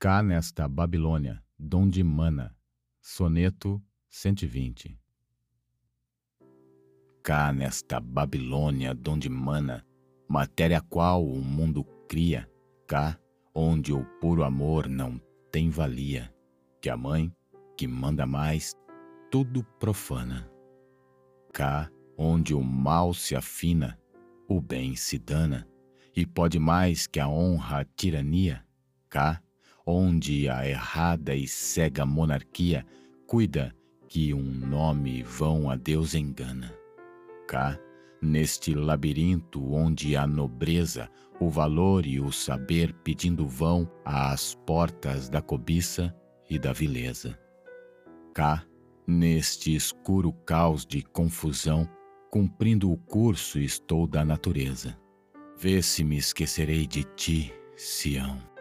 Cá nesta Babilônia, donde mana, soneto 120. Cá nesta Babilônia, donde mana, matéria qual o mundo cria, cá onde o puro amor não tem valia, que a mãe, que manda mais, tudo profana. Cá onde o mal se afina, o bem se dana, e pode mais que a honra a tirania, cá onde a errada e cega monarquia cuida que um nome vão a Deus engana. Cá, neste labirinto onde a nobreza, o valor e o saber pedindo vão às portas da cobiça e da vileza. Cá, neste escuro caos de confusão, cumprindo o curso estou da natureza. Vê se me esquecerei de ti, Sião.